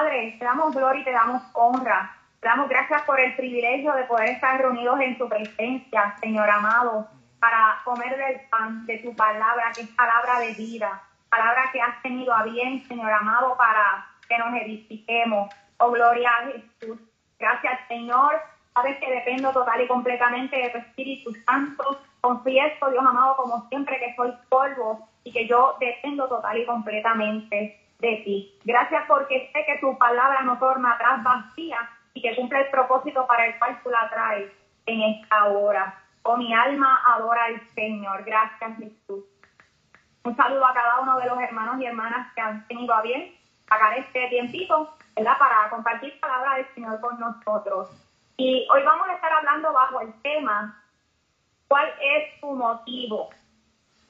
Padre, te damos gloria y te damos honra. Te damos gracias por el privilegio de poder estar reunidos en tu presencia, Señor amado, para comer del pan de tu palabra, que es palabra de vida, palabra que has tenido a bien, Señor amado, para que nos edifiquemos. Oh, gloria a Jesús. Gracias, Señor. Sabes que dependo total y completamente de tu Espíritu Santo. Confieso, Dios amado, como siempre, que soy polvo y que yo dependo total y completamente de ti. Gracias porque sé que tu palabra no torna atrás vacía y que cumple el propósito para el cual tú la traes en esta hora. Oh, mi alma adora al Señor. Gracias, Jesús. Un saludo a cada uno de los hermanos y hermanas que han tenido a bien sacar este tiempito, ¿verdad? Para compartir palabra del Señor con nosotros. Y hoy vamos a estar hablando bajo el tema, ¿cuál es tu motivo?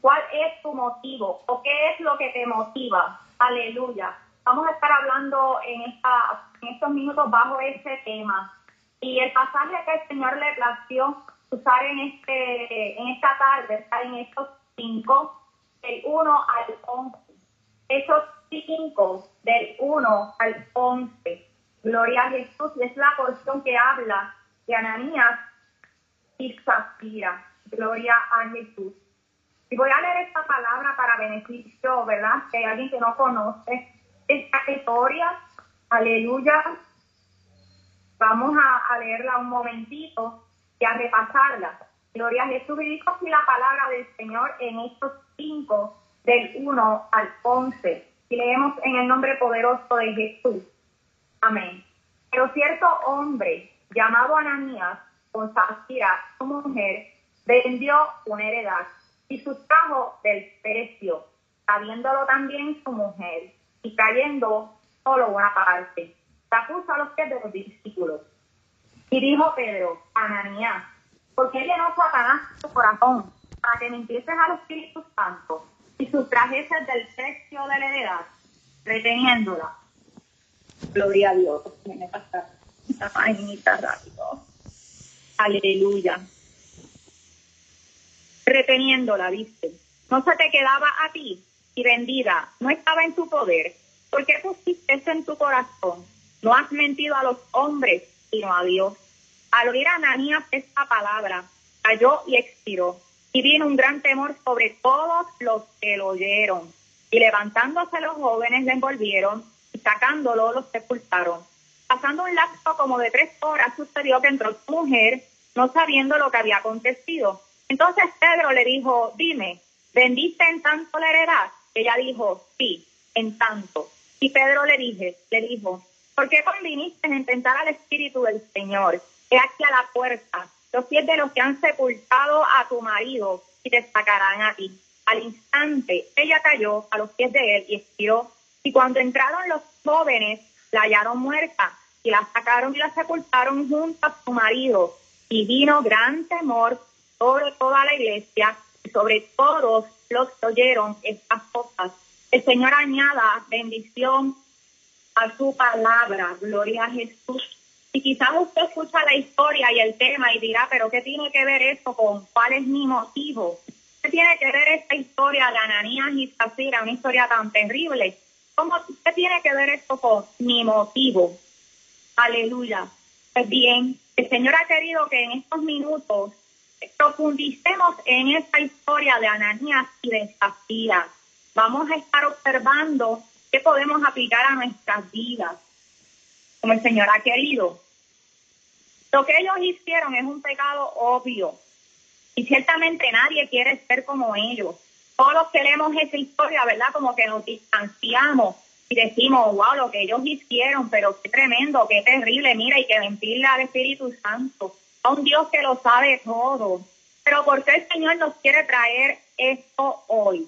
¿Cuál es tu motivo? ¿O qué es lo que te motiva? Aleluya. Vamos a estar hablando en, esta, en estos minutos bajo ese tema. Y el pasaje que el Señor le plació usar en, este, en esta tarde, está en estos cinco, del 1 al 11. Esos cinco, del 1 al 11. Gloria a Jesús. Es la porción que habla de Ananías y Zafira. Gloria a Jesús. Y voy a leer esta palabra para beneficio, ¿verdad? Que hay alguien que no conoce esta historia. Aleluya. Vamos a, leerla un momentito y a repasarla. Gloria a Jesús. Y dijo así la palabra del Señor en estos cinco, del 1 al 11. Y leemos en el nombre poderoso de Jesús. Amén. Pero cierto hombre llamado Ananías, con Zafira, su mujer, vendió una heredad y sustrajo del precio, sabiéndolo también su mujer, y trayendo solo una parte. Se puso a los pies de los discípulos. Y dijo Pedro, Ananías, ¿por qué llenó Satanás tu corazón para que empieces al Espíritu Santo y sustrajeses del precio de la heredad, reteniéndola? Gloria a Dios. Viene pasar esta página rápido. Aleluya reteniéndola, viste. No se te quedaba a ti y vendida, no estaba en tu poder. ¿Por qué pusiste eso en tu corazón? No has mentido a los hombres, sino a Dios. Al oír a Ananías esta palabra, cayó y expiró. Y vino un gran temor sobre todos los que lo oyeron. Y levantándose los jóvenes le envolvieron y sacándolo los sepultaron. Pasando un lapso como de tres horas sucedió que entró su mujer, no sabiendo lo que había acontecido. Entonces Pedro le dijo, dime, ¿vendiste en tanto la heredad? Ella dijo, sí, en tanto. Y Pedro le dije, le dijo, ¿por qué conviniste en tentar al Espíritu del Señor? He aquí a la puerta, los pies de los que han sepultado a tu marido y te sacarán a ti. Al instante ella cayó a los pies de él y expiró. Y cuando entraron los jóvenes, la hallaron muerta y la sacaron y la sepultaron junto a su marido. Y vino gran temor sobre toda la iglesia y sobre todos los que oyeron estas cosas. El Señor añada bendición a su palabra. Gloria a Jesús. Y quizás usted escucha la historia y el tema y dirá, pero ¿qué tiene que ver esto con cuál es mi motivo? ¿Qué tiene que ver esta historia de Ananías y Zafira, una historia tan terrible? ¿Cómo, ¿Qué tiene que ver esto con mi motivo? Aleluya. Pues bien, el Señor ha querido que en estos minutos profundicemos en esta historia de Ananías y de Zafira. Vamos a estar observando qué podemos aplicar a nuestras vidas, como el Señor ha querido. Lo que ellos hicieron es un pecado obvio y ciertamente nadie quiere ser como ellos. Todos los que leemos esa historia, ¿verdad? Como que nos distanciamos y decimos, wow, lo que ellos hicieron, pero qué tremendo, qué terrible, mira, y que mentirle al Espíritu Santo a un Dios que lo sabe todo. Pero ¿por qué el Señor nos quiere traer esto hoy?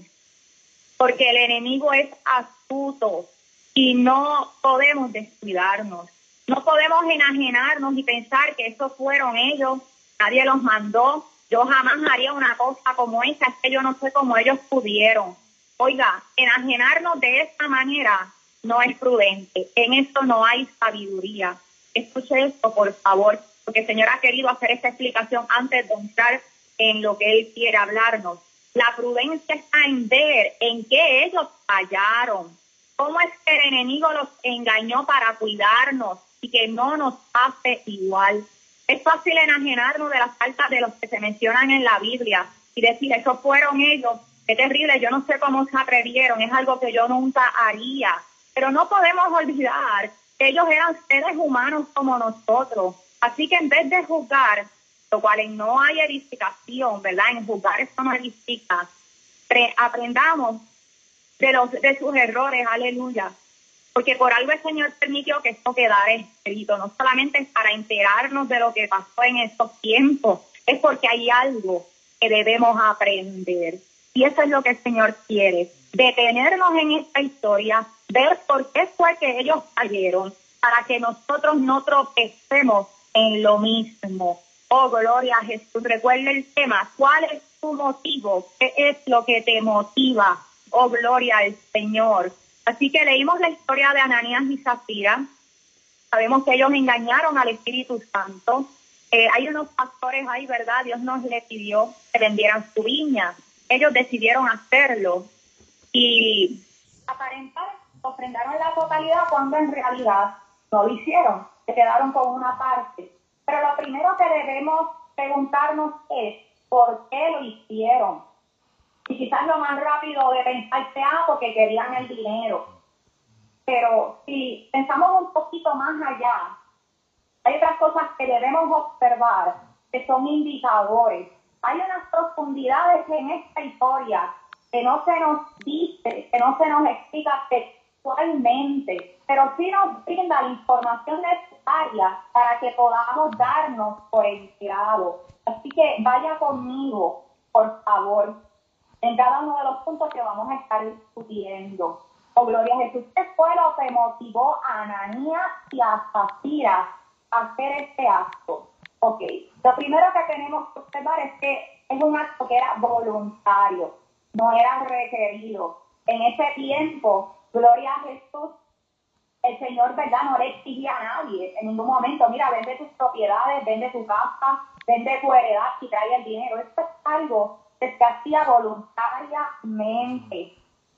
Porque el enemigo es astuto y no podemos descuidarnos. No podemos enajenarnos y pensar que esos fueron ellos, nadie los mandó. Yo jamás haría una cosa como esa, es que yo no sé cómo ellos pudieron. Oiga, enajenarnos de esta manera no es prudente. En esto no hay sabiduría. Escuche esto, por favor porque el Señor ha querido hacer esta explicación antes de entrar en lo que Él quiere hablarnos. La prudencia está en ver en qué ellos fallaron. cómo es que el enemigo los engañó para cuidarnos y que no nos hace igual. Es fácil enajenarnos de las faltas de los que se mencionan en la Biblia y decir, esos fueron ellos, qué terrible, yo no sé cómo se atrevieron, es algo que yo nunca haría. Pero no podemos olvidar que ellos eran seres humanos como nosotros. Así que en vez de juzgar, lo cual no hay edificación, ¿verdad? En juzgar esto no edifica. aprendamos de, los, de sus errores, aleluya. Porque por algo el Señor permitió que esto quedara escrito, no solamente es para enterarnos de lo que pasó en estos tiempos, es porque hay algo que debemos aprender. Y eso es lo que el Señor quiere, detenernos en esta historia, ver por qué fue que ellos cayeron, para que nosotros no tropecemos en lo mismo. Oh, gloria a Jesús. Recuerda el tema. ¿Cuál es tu motivo? ¿Qué es lo que te motiva? Oh, gloria al Señor. Así que leímos la historia de Ananías y Zafira. Sabemos que ellos engañaron al Espíritu Santo. Eh, hay unos pastores ahí, ¿verdad? Dios nos le pidió que vendieran su viña. Ellos decidieron hacerlo. Y aparentar, ofrendaron la totalidad cuando en realidad no lo hicieron. Se quedaron con una parte. Pero lo primero que debemos preguntarnos es, ¿por qué lo hicieron? Y quizás lo más rápido de pensar sea porque querían el dinero. Pero si pensamos un poquito más allá, hay otras cosas que debemos observar que son indicadores. Hay unas profundidades en esta historia que no se nos dice, que no se nos explica textualmente, pero sí nos brinda la información necesaria para que podamos darnos por enterado. Así que vaya conmigo, por favor, en cada uno de los puntos que vamos a estar discutiendo. Oh, gloria a Jesús. ¿Qué fue lo que motivó a Ananías y a Zafira a hacer este acto? Ok, lo primero que tenemos que observar es que es un acto que era voluntario, no era requerido. En ese tiempo, gloria a Jesús, el Señor, ¿verdad? No le exigía a nadie en ningún momento, mira, vende tus propiedades, vende tu casa, vende tu heredad y trae el dinero. Esto es algo se hacía voluntariamente,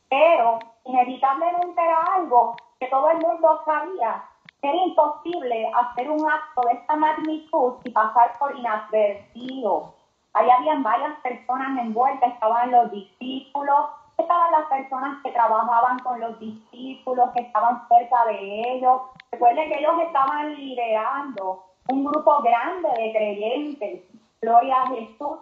pero inevitablemente era algo que todo el mundo sabía. Era imposible hacer un acto de esta magnitud y pasar por inadvertido. Ahí habían varias personas envueltas, estaban los discípulos, estaban las personas que trabajaban con los discípulos, que estaban cerca de ellos. Recuerden que ellos estaban liderando un grupo grande de creyentes. Gloria a Jesús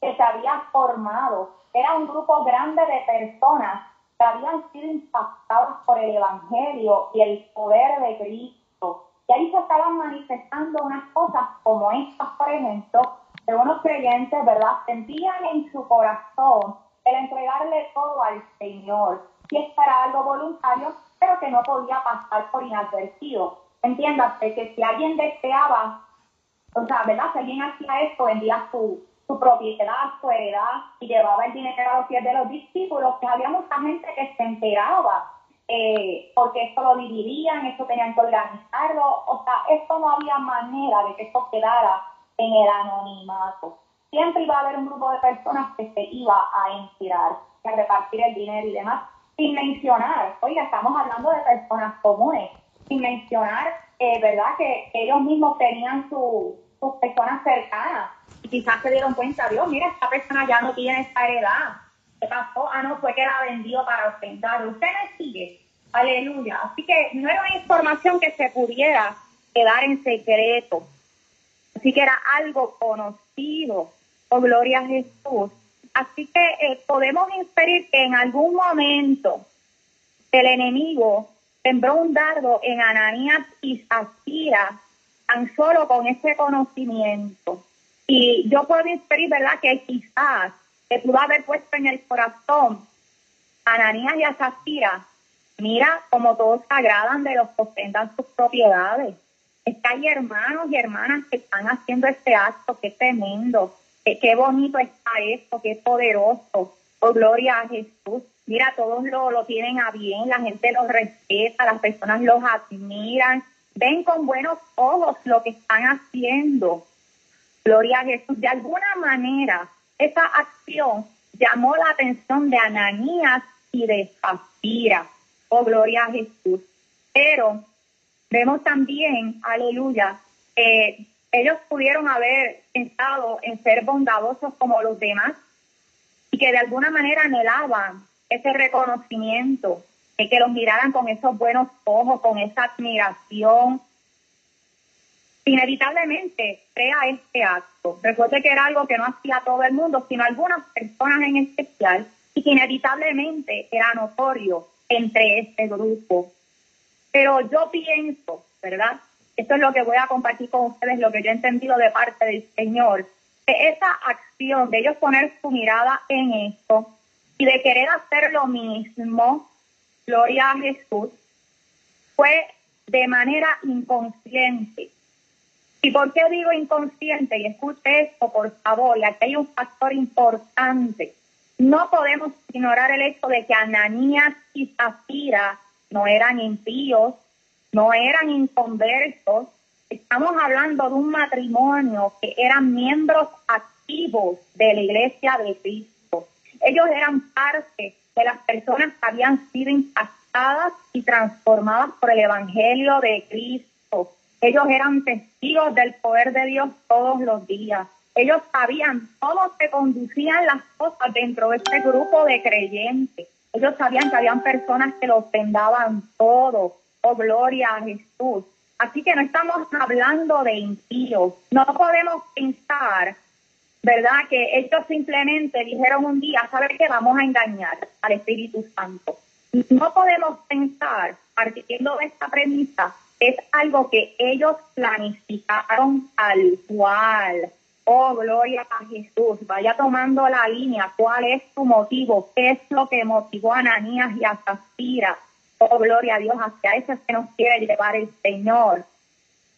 que se había formado. Era un grupo grande de personas que habían sido impactadas por el Evangelio y el poder de Cristo. Y ahí se estaban manifestando unas cosas como estas, por ejemplo, de unos creyentes, ¿verdad? Sentían en su corazón el entregarle todo al Señor. Esto era algo voluntario, pero que no podía pasar por inadvertido. Entiéndase que si alguien deseaba, o sea, ¿verdad? Si alguien hacía esto, vendía su, su propiedad, su heredad y llevaba el dinero a los pies de los discípulos, que había mucha gente que se enteraba, eh, porque esto lo dividían, esto tenían que organizarlo, o sea, esto no había manera de que esto quedara en el anonimato. Siempre iba a haber un grupo de personas que se iba a enterar, a repartir el dinero y demás, sin mencionar, oiga, estamos hablando de personas comunes, sin mencionar, eh, ¿verdad?, que ellos mismos tenían sus personas cercanas quizás se dieron cuenta, Dios, mira, esta persona ya no tiene esa heredad. ¿Qué pasó? Ah, no, fue que la vendió para ostentar. Usted me sigue. Aleluya. Así que no era una información que se pudiera quedar en secreto. Así que era algo conocido. Oh, gloria a Jesús. Así que eh, podemos inferir que en algún momento el enemigo sembró un dardo en Ananías y Zafira tan solo con ese conocimiento. Y yo puedo inferir, ¿verdad?, que quizás se pudo haber puesto en el corazón a Ananías y a Zafira, mira como todos se agradan de los que ostentan sus propiedades. Es que hay hermanos y hermanas que están haciendo este acto, qué tremendo, qué, bonito está esto, qué poderoso. Oh, gloria a Jesús. Mira, todos lo, lo tienen a bien, la gente los respeta, las personas los admiran, ven con buenos ojos lo que están haciendo. Gloria a Jesús. De alguna manera, esa acción llamó la atención de Ananías y de Zafira. Oh, gloria a Jesús. Pero vemos también, aleluya, que ellos pudieron haber pensado en ser bondadosos como los demás y que de alguna manera anhelaban ese reconocimiento, de que los miraran con esos buenos ojos, con esa admiración. Inevitablemente crea este acto. Recuerde que era algo que no hacía todo el mundo, sino algunas personas en especial, y que inevitablemente era notorio entre este grupo. Pero yo pienso, ¿verdad? Esto es lo que voy a compartir con ustedes, lo que yo he entendido de parte del Señor, esa acción de ellos poner su mirada en esto y de querer hacer lo mismo, gloria a Jesús, fue de manera inconsciente. ¿Y por qué digo inconsciente? Y escuche esto, por favor, aquí hay un factor importante. No podemos ignorar el hecho de que Ananías y Zafira no eran impíos, no eran inconversos. Estamos hablando de un matrimonio que eran miembros activos de la iglesia de Cristo. Ellos eran parte de las personas que habían sido impactadas y transformadas por el Evangelio de Cristo. Ellos eran testigos del poder de Dios todos los días. Ellos sabían cómo se conducían las cosas dentro de este grupo de creyentes. Ellos sabían que habían personas que los vendaban todo. Oh, gloria a Jesús. Así que no estamos hablando de impíos. No podemos pensar, ¿verdad? Que ellos simplemente dijeron un día, ¿sabes qué? Vamos a engañar al Espíritu Santo. No podemos pensar, partiendo de esta premisa, es algo que ellos planificaron al cual. Oh, gloria a Jesús. Vaya tomando la línea. ¿Cuál es su motivo? ¿Qué es lo que motivó a Ananías y a Zafira? Oh, gloria a Dios. Hacia eso es que nos quiere llevar el Señor.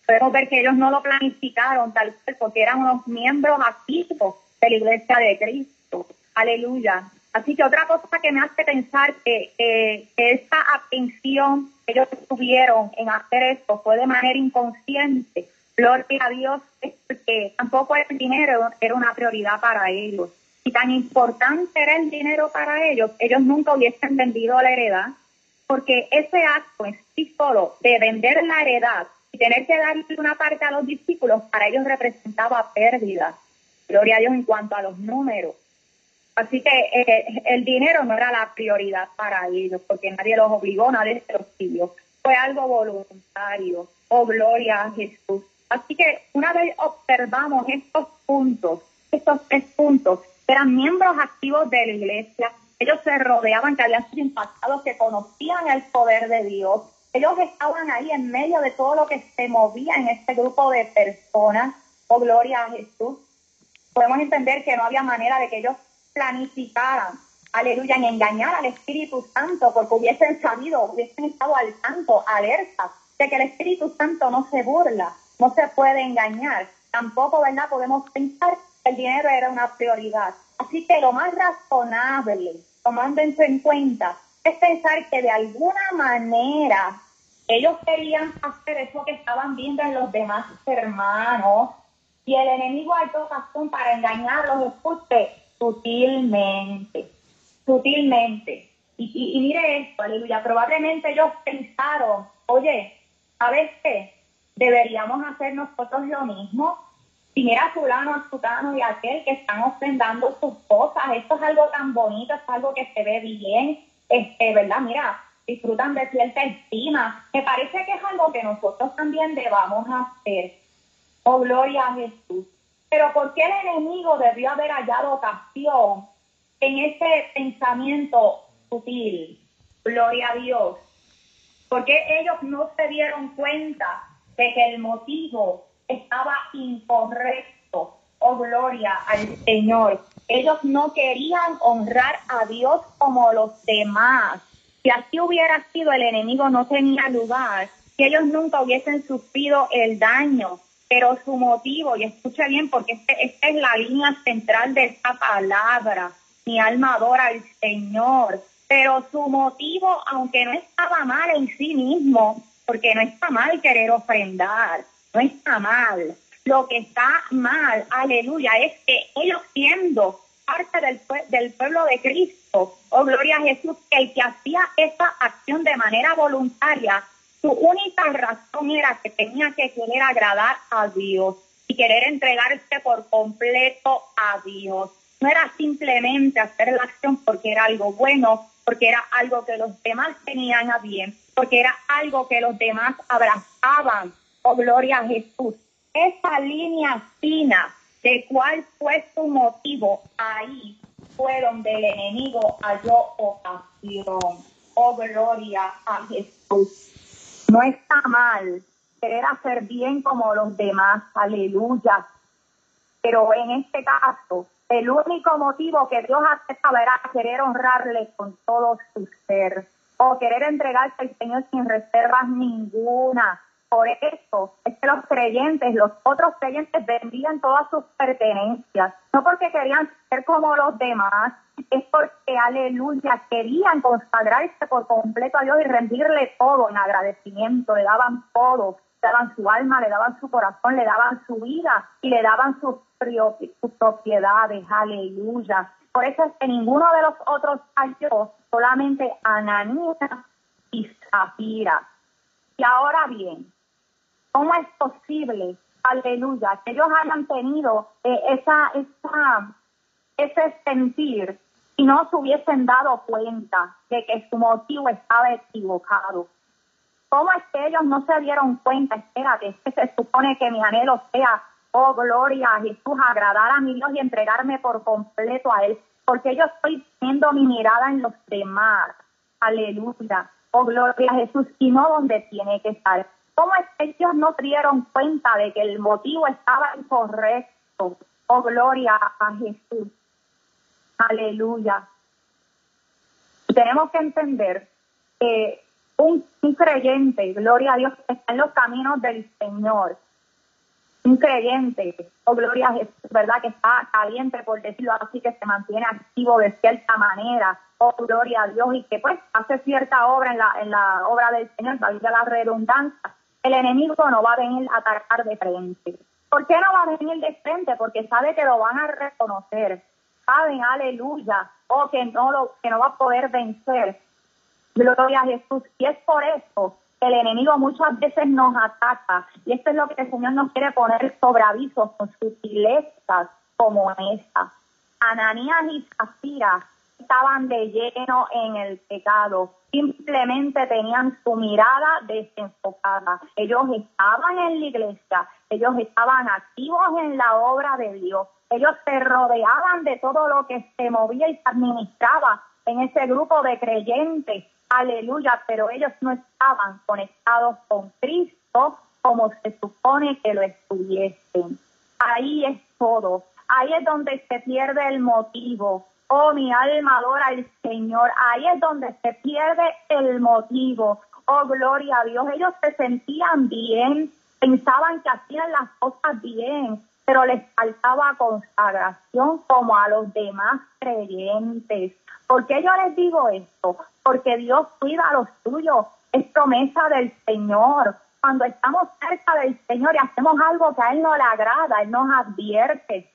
Podemos ver que ellos no lo planificaron tal vez porque eran unos miembros activos de la iglesia de Cristo. Aleluya. Así que otra cosa que me hace pensar que, que esta atención que ellos tuvieron en hacer esto fue de manera inconsciente Gloria a Dios, porque tampoco el dinero era una prioridad para ellos. Y tan importante era el dinero para ellos, ellos nunca hubiesen vendido la heredad, porque ese acto en sí solo de vender la heredad y tener que darle una parte a los discípulos, para ellos representaba pérdida. Gloria a Dios en cuanto a los números. Así que eh, el dinero no era la prioridad para ellos, porque nadie los obligó, nadie se los pidió. Fue algo voluntario. Oh, gloria a Jesús. Así que una vez observamos estos puntos, estos tres puntos, eran miembros activos de la iglesia, ellos se rodeaban, que habían sido impactados, que conocían el poder de Dios, ellos estaban ahí en medio de todo lo que se movía en este grupo de personas, oh gloria a Jesús. Podemos entender que no había manera de que ellos planificaran, aleluya, en engañar al Espíritu Santo, porque hubiesen sabido, hubiesen estado al tanto, alerta, de que el Espíritu Santo no se burla, no se puede engañar. Tampoco, ¿verdad? Podemos pensar que el dinero era una prioridad. Así que lo más razonable, tomando en cuenta, es pensar que de alguna manera ellos querían hacer eso que estaban viendo en los demás hermanos y el enemigo hay ocasión para engañarlos, escuche, sutilmente, sutilmente. Y, y mire esto, aleluya, probablemente ellos pensaron, oye, ¿sabes qué? deberíamos hacer nosotros lo mismo. Si mira a fulano, a sutano y aquel que están ofrendando sus cosas, esto es algo tan bonito, es algo que se ve bien, este, ¿verdad? Mira, disfrutan de cierta estima. Me parece que es algo que nosotros también debamos hacer. Oh, gloria a Jesús. Pero ¿por qué el enemigo debió haber hallado ocasión en ese pensamiento sutil? Gloria a Dios. Porque ellos no se dieron cuenta de que el motivo estaba incorrecto. Oh, gloria al Señor. Ellos no querían honrar a Dios como los demás. Si así hubiera sido, el enemigo no tenía lugar, que ellos nunca hubiesen sufrido el daño. Pero su motivo, y escucha bien, porque este, esta es la línea central de esta palabra, mi alma adora al Señor. Pero su motivo, aunque no estaba mal en sí mismo, porque no está mal querer ofrendar, no está mal. Lo que está mal, aleluya, es que ellos siendo parte del, del pueblo de Cristo. Oh, gloria a Jesús, el que hacía esa acción de manera voluntaria, su única razón era que tenía que querer agradar a Dios y querer entregarse por completo a Dios. No era simplemente hacer la acción porque era algo bueno, porque era algo que los demás tenían a bien, porque era algo que los demás abrazaban. Oh, gloria a Jesús. Esa línea fina de cuál fue su motivo, ahí fue donde el enemigo halló ocasión. Oh, gloria a Jesús. No está mal querer hacer bien como los demás, aleluya. Pero en este caso, el único motivo que Dios saber es querer honrarle con todo su ser o querer entregarse al Señor sin reservas ninguna. Por eso es que los creyentes, los otros creyentes vendían todas sus pertenencias, no porque querían ser como los demás, es porque, aleluya, querían consagrarse por completo a Dios y rendirle todo en agradecimiento, le daban todo, le daban su alma, le daban su corazón, le daban su vida y le daban sus, propiedades, aleluya. Por eso es que ninguno de los otros halló, solamente Ananías y Zafira. Y ahora bien, ¿cómo es posible, aleluya, que ellos hayan tenido eh, esa, esa, ese sentir y no se hubiesen dado cuenta de que su motivo estaba equivocado? ¿Cómo es que ellos no se dieron cuenta? Espérate, es que se supone que mi anhelo sea, oh gloria a Jesús, agradar a mi Dios y entregarme por completo a Él, porque yo estoy poniendo mi mirada en los demás. Aleluya. Oh gloria a Jesús, y no donde tiene que estar. ¿Cómo es que ellos no se dieron cuenta de que el motivo estaba incorrecto? Oh gloria a Jesús. Aleluya. Tenemos que entender que un, creyente, gloria a Dios, está en los caminos del Señor. Un creyente, oh gloria a Jesús, ¿verdad? Que está caliente, por decirlo así, que se mantiene activo de cierta manera, oh gloria a Dios, y que pues hace cierta obra en la, en la obra del Señor, valga la redundancia. El enemigo no va a venir a atacar de frente. ¿Por qué no va a venir de frente? Porque sabe que lo van a reconocer. Saben, aleluya, o oh, que no, lo, que no va a poder vencer Gloria a Jesús. Y es por eso que el enemigo muchas veces nos ataca. Y esto es lo que el Señor nos quiere poner sobre avisos con sutilezas como esta. Ananías y Zafira estaban de lleno en el pecado. Simplemente tenían su mirada desenfocada. Ellos estaban en la iglesia, ellos estaban activos en la obra de Dios. Ellos se rodeaban de todo lo que se movía y administraba en ese grupo de creyentes aleluya, pero ellos no estaban conectados con Cristo como se supone que lo estuviesen. Ahí es todo, ahí es donde se pierde el motivo. Oh, mi alma adora al Señor, ahí es donde se pierde el motivo. Oh, gloria a Dios, ellos se sentían bien, pensaban que hacían las cosas bien, pero les faltaba consagración como a los demás creyentes. ¿Por qué yo les digo esto? Porque Dios cuida a los suyos, es promesa del Señor. Cuando estamos cerca del Señor y hacemos algo que a Él no le agrada, Él nos advierte.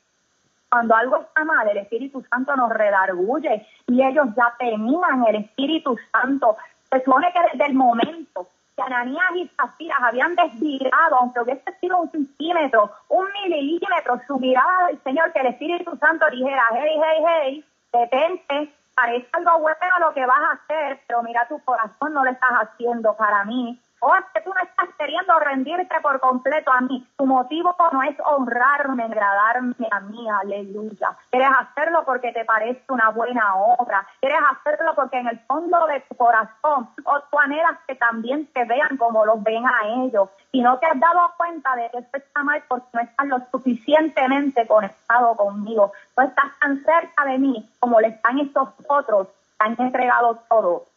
Cuando algo está mal, el Espíritu Santo nos redarguye y ellos ya tenían el Espíritu Santo. Se supone que desde el momento que Ananías y Zafiras habían desviado, aunque hubiese sido un centímetro, un milímetro, su mirada del Señor, que el Espíritu Santo dijera, hey, hey, hey, detente, parece algo bueno lo que vas a hacer, pero mira, tu corazón no lo estás haciendo para mí. O es que tú no estás queriendo rendirte por completo a mí. Tu motivo no es honrarme, agradarme a mí, aleluya. Quieres hacerlo porque te parece una buena obra. Quieres hacerlo porque en el fondo de tu corazón o tú anhelas que también te vean como los ven a ellos. Y no te has dado cuenta de que esto está mal porque no estás lo suficientemente conectado conmigo. No estás tan cerca de mí como le están estos otros que han entregado todo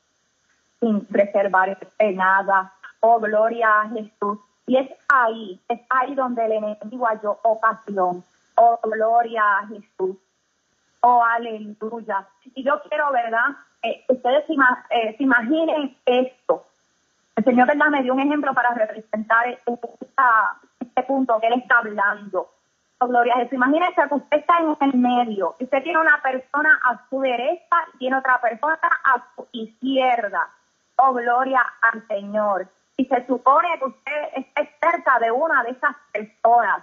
sin reservar nada Oh, gloria a Jesús. Y es ahí, es ahí donde el enemigo halló ocasión. Oh, gloria a Jesús. Oh, aleluya. Y yo quiero, ¿verdad? Eh, ustedes eh, se, imaginen esto. El Señor, ¿verdad? Me dio un ejemplo para representar este punto que Él está hablando. Oh, gloria a Jesús. Imagínese que usted está en el medio. Usted tiene una persona a su derecha y tiene otra persona a su izquierda. Oh, gloria al Señor. Y se supone que usted esté cerca de una de esas personas.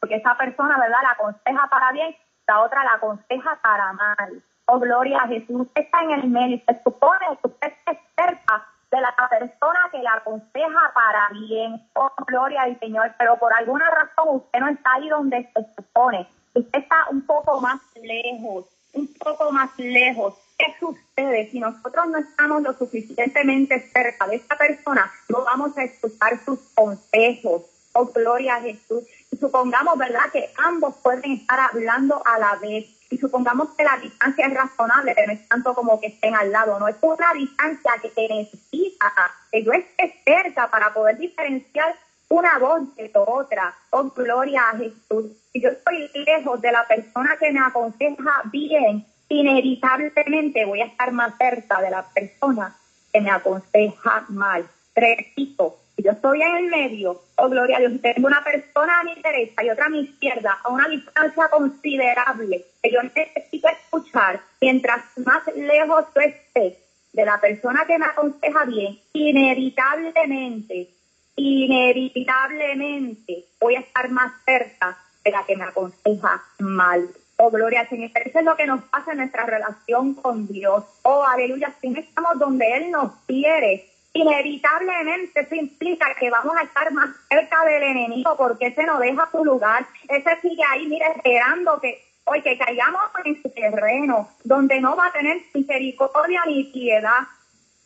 Porque esa persona, ¿verdad?, la aconseja para bien, la otra la aconseja para mal. Oh, gloria a Jesús. Usted está en el medio. Se supone que usted esté cerca de la persona que la aconseja para bien. Oh, gloria al Señor. Pero por alguna razón usted no está ahí donde se supone. Usted está un poco más lejos, un poco más lejos. ¿Qué sucede si nosotros no estamos lo suficientemente cerca de esta persona? No vamos a escuchar sus consejos. Oh, gloria a Jesús. Y supongamos, ¿verdad?, que ambos pueden estar hablando a la vez y supongamos que la distancia es razonable, pero no es tanto como que estén al lado, no es una distancia que te necesita que yo esté cerca para poder diferenciar una voz de otra. Oh, gloria a Jesús. Si yo estoy lejos de la persona que me aconseja bien, inevitablemente voy a estar más cerca de la persona que me aconseja mal. Repito, si yo estoy en el medio, oh gloria a Dios, tengo una persona a mi derecha y otra a mi izquierda, a una distancia considerable, que yo necesito escuchar, mientras más lejos yo esté de la persona que me aconseja bien, inevitablemente, inevitablemente voy a estar más cerca de la que me aconseja mal. Oh, gloria al Señor. Eso es lo que nos pasa en nuestra relación con Dios. Oh, aleluya. Si no estamos donde Él nos quiere, inevitablemente eso implica que vamos a estar más cerca del enemigo porque ese no deja su lugar, ese sigue ahí, mira, esperando que hoy que caigamos en su terreno, donde no va a tener misericordia ni piedad.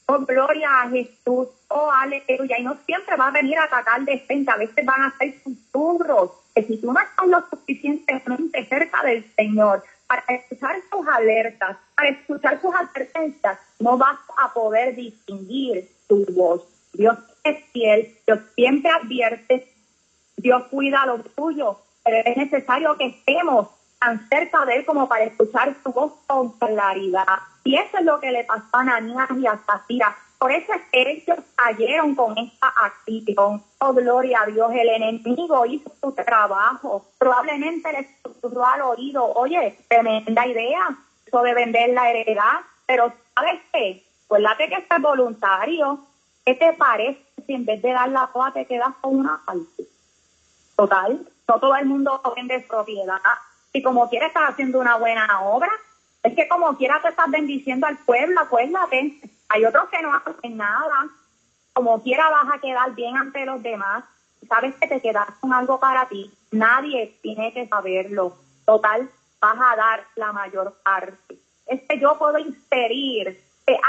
Oh, gloria a Jesús. Oh, aleluya. Y no siempre va a venir a atacar de frente. A veces van a ser susurros. Que si tú no estás lo suficientemente cerca del Señor para escuchar sus alertas, para escuchar sus advertencias, no vas a poder distinguir tu voz. Dios es fiel, Dios siempre advierte, Dios cuida lo tuyo, pero es necesario que estemos tan cerca de Él como para escuchar su voz con claridad. Y eso es lo que le pasó a Ananías y a Zafira. Por eso es que ellos cayeron con esta acción. Oh, gloria a Dios, el enemigo hizo su trabajo. Probablemente le susurró al oído, oye, tremenda idea, eso de vender la heredad, pero ¿sabes qué? Acuérdate que este es voluntario. ¿Qué te parece si en vez de dar la coa te quedas con una parte? Total, no todo el mundo vende propiedad. Y como quiera estar haciendo una buena obra, es que como quiera te estás bendiciendo al pueblo, acuérdate. Hay otros que no hacen nada. Como quiera vas a quedar bien ante los demás. Sabes que te quedas con algo para ti. Nadie tiene que saberlo. Total, vas a dar la mayor parte. Es que yo puedo inferir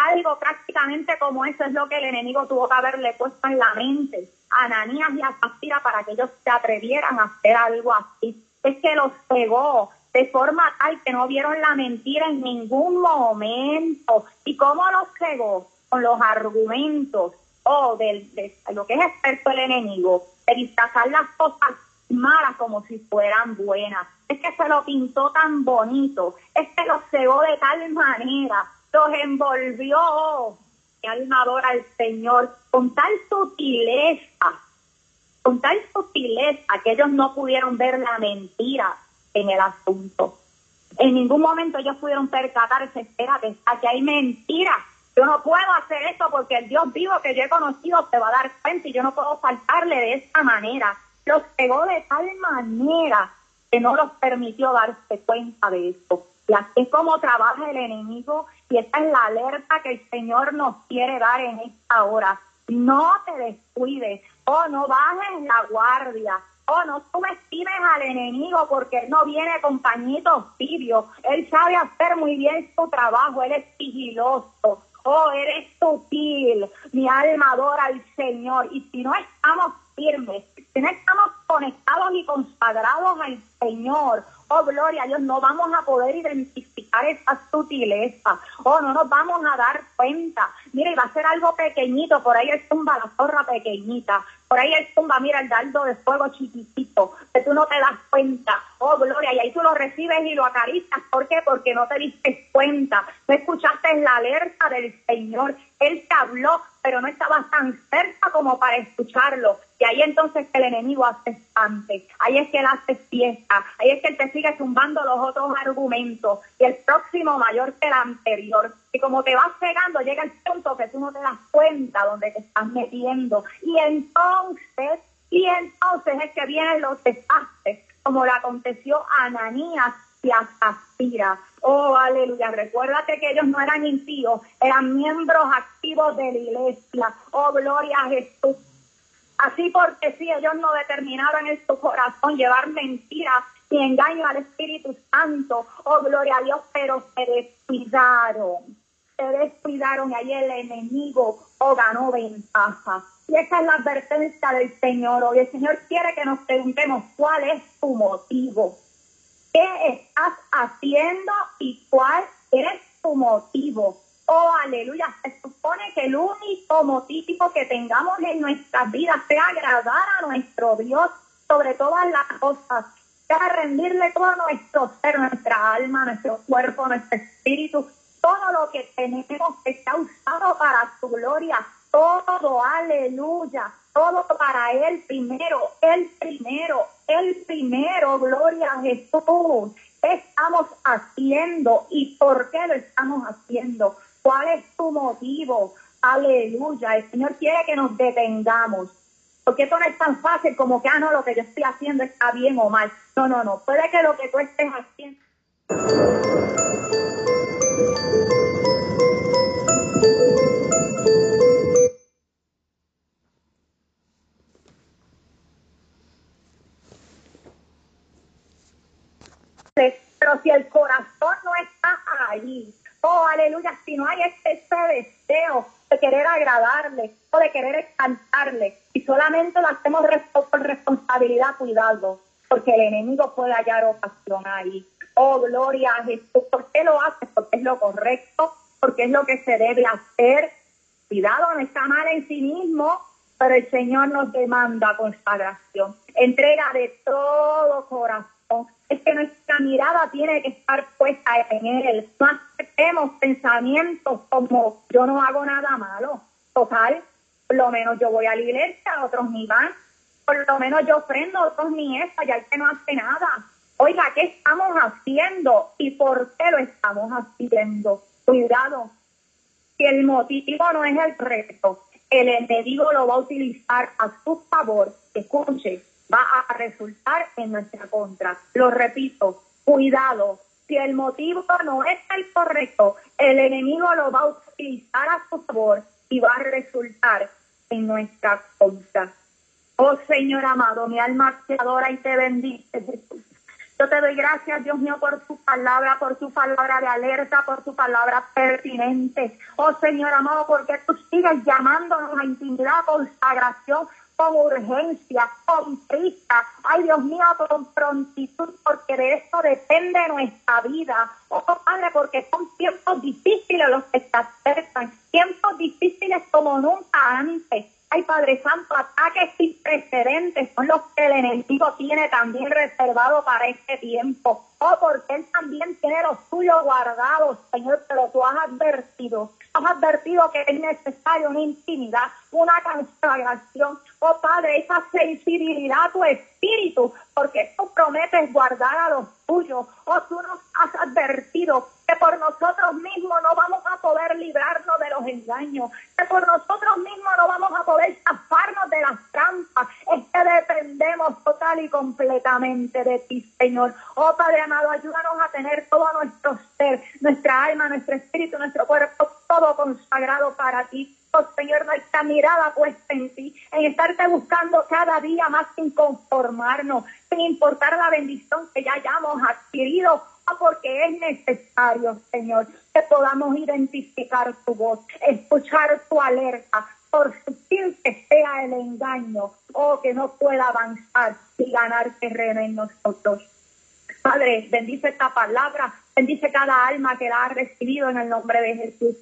algo prácticamente como eso es lo que el enemigo tuvo que haberle puesto en la mente a Ananías y a Zafira para que ellos se atrevieran a hacer algo así. Es que los pegó de forma tal que no vieron la mentira en ningún momento. ¿Y cómo los pegó? Con los argumentos o oh, de, lo que es experto el enemigo, de disfrazar las cosas malas como si fueran buenas. Es que se lo pintó tan bonito, es que los cegó de tal manera los envolvió, mi alma adora al Señor, con tal sutileza, con tal sutileza que ellos no pudieron ver la mentira en el asunto. En ningún momento ellos pudieron percatarse, espérate, aquí hay mentira. Yo no puedo hacer esto porque el Dios vivo que yo he conocido se va a dar cuenta y yo no puedo faltarle de esta manera. Los pegó de tal manera que no los permitió darse cuenta de esto. Y así es como trabaja el enemigo y esta es la alerta que el Señor nos quiere dar en esta hora. No te descuides, o oh, no bajes la guardia, o oh, no subestimes al enemigo porque él no viene con pañitos tibios. Él sabe hacer muy bien su trabajo, él es sigiloso. Oh, eres sutil, mi alma adora al Señor. Y si no estamos firmes, no estamos conectados y consagrados al Señor, Oh, gloria a Dios, no vamos a poder identificar esa sutileza. Oh, no nos vamos a dar cuenta. Mira, va a ser algo pequeñito, por ahí es tumba la zorra pequeñita. Por ahí es tumba, mira el dardo de fuego chiquitito, que tú no te das cuenta. Oh, gloria, y ahí tú lo recibes y lo acaricias. ¿Por qué? Porque no te diste cuenta. No escuchaste la alerta del Señor Él te habló, pero no estabas tan cerca como para escucharlo. Y ahí entonces el enemigo hace espante. Ahí es que él hace fiesta. Ahí es que él te sigue zumbando los otros argumentos. Y el próximo mayor que el anterior. Y como te vas pegando, llega el punto que tú no te das cuenta donde te estás metiendo. Y entonces, y entonces es que vienen los desastres, como le aconteció a Ananías y a Zafira. Oh, aleluya. Recuérdate que ellos no eran impíos, eran miembros activos de la iglesia. Oh, gloria a Jesús. Así porque si ellos no determinaron en su corazón llevar mentiras y engaño al Espíritu Santo, oh, gloria a Dios, pero se descuidaron. Se descuidaron y ahí el enemigo, oh, ganó ventaja. Y esa es la advertencia del Señor hoy. El Señor quiere que nos preguntemos cuál es tu motivo qué estás haciendo y cuál es tu motivo. Oh, aleluya. Se supone que el único motivo que tengamos en nuestras vidas sea agradar a nuestro Dios sobre todas las cosas, sea rendirle todo nuestro ser, nuestra alma, nuestro cuerpo, nuestro espíritu, todo lo que tenemos está usado para su gloria, todo, aleluya, todo para Él primero, Él primero, Él primero, gloria a Jesús. ¿Qué estamos haciendo y por qué lo estamos haciendo? ¿Cuál es tu motivo? Aleluya, el Señor quiere que nos detengamos. Porque esto no es tan fácil como que, ah, no, lo que yo estoy haciendo está bien o mal. No, no, no. Puede que lo que tú estés haciendo. Pero si el corazón no está ahí, oh aleluya, si no hay ese, deseo de querer agradarle o de querer cantarle, y solamente lo hacemos por responsabilidad, cuidado, porque el enemigo puede hallar ocasión ahí. Oh, gloria a Jesús. ¿Por qué lo hace? Porque es lo correcto, porque es lo que se debe hacer. Cuidado, no está mal en sí mismo, pero el Señor nos demanda consagración, entrega de todo corazón es que nuestra mirada tiene que estar puesta en Él. No aceptemos pensamientos como yo no hago nada malo. Total, por lo menos yo voy a la iglesia, otros ni van. Por lo menos yo ofrendo, otros ni eso, ya el que no hace nada. Oiga, ¿qué estamos haciendo y por qué lo estamos haciendo? Cuidado, si el motivo no es el reto, el enemigo lo va a utilizar a su favor. Escuche, va a resultar en nuestra contra. Lo repito, cuidado. Si el motivo no es el correcto, el enemigo lo va a utilizar a su favor y va a resultar en nuestra contra. Oh Señor amado, mi alma te adora y te bendice. Yo te doy gracias, Dios mío, por tu palabra, por tu palabra de alerta, por tu palabra pertinente. Oh Señor amado, porque tú sigues llamándonos a intimidad, consagración, con urgencia, con prisa, ay Dios mío, con prontitud, porque de esto depende nuestra vida. Oh Padre, porque son tiempos difíciles los que se acercan, tiempos difíciles como nunca antes. Ay, Padre Santo, ataques sin precedentes son los que el enemigo tiene también reservado para este tiempo. Oh, porque Él también tiene los suyos guardados, Señor, pero tú has advertido, has advertido que es necesario una intimidad, una consagración. Oh, Padre, esa sensibilidad a tu espíritu, porque tú prometes guardar a los tuyos. Oh, tú nos has advertido que por nosotros mismos no vamos a poder librarnos de los engaños, que por nosotros mismos no vamos a poder zafarnos de las trampas. Es que dependemos total y completamente de ti, Señor. Oh, Padre amado, ayúdanos a tener todo nuestro ser, nuestra alma, nuestro espíritu, nuestro cuerpo, todo consagrado para ti. Oh Señor, nuestra mirada puesta en ti, en estarte buscando cada día más sin conformarnos, sin importar la bendición que ya hayamos adquirido, porque es necesario, Señor, que podamos identificar tu voz, escuchar tu alerta, por sutil que sea el engaño, o oh, que no pueda avanzar y ganar terreno en nosotros. Padre, bendice esta palabra, bendice cada alma que la ha recibido en el nombre de Jesús.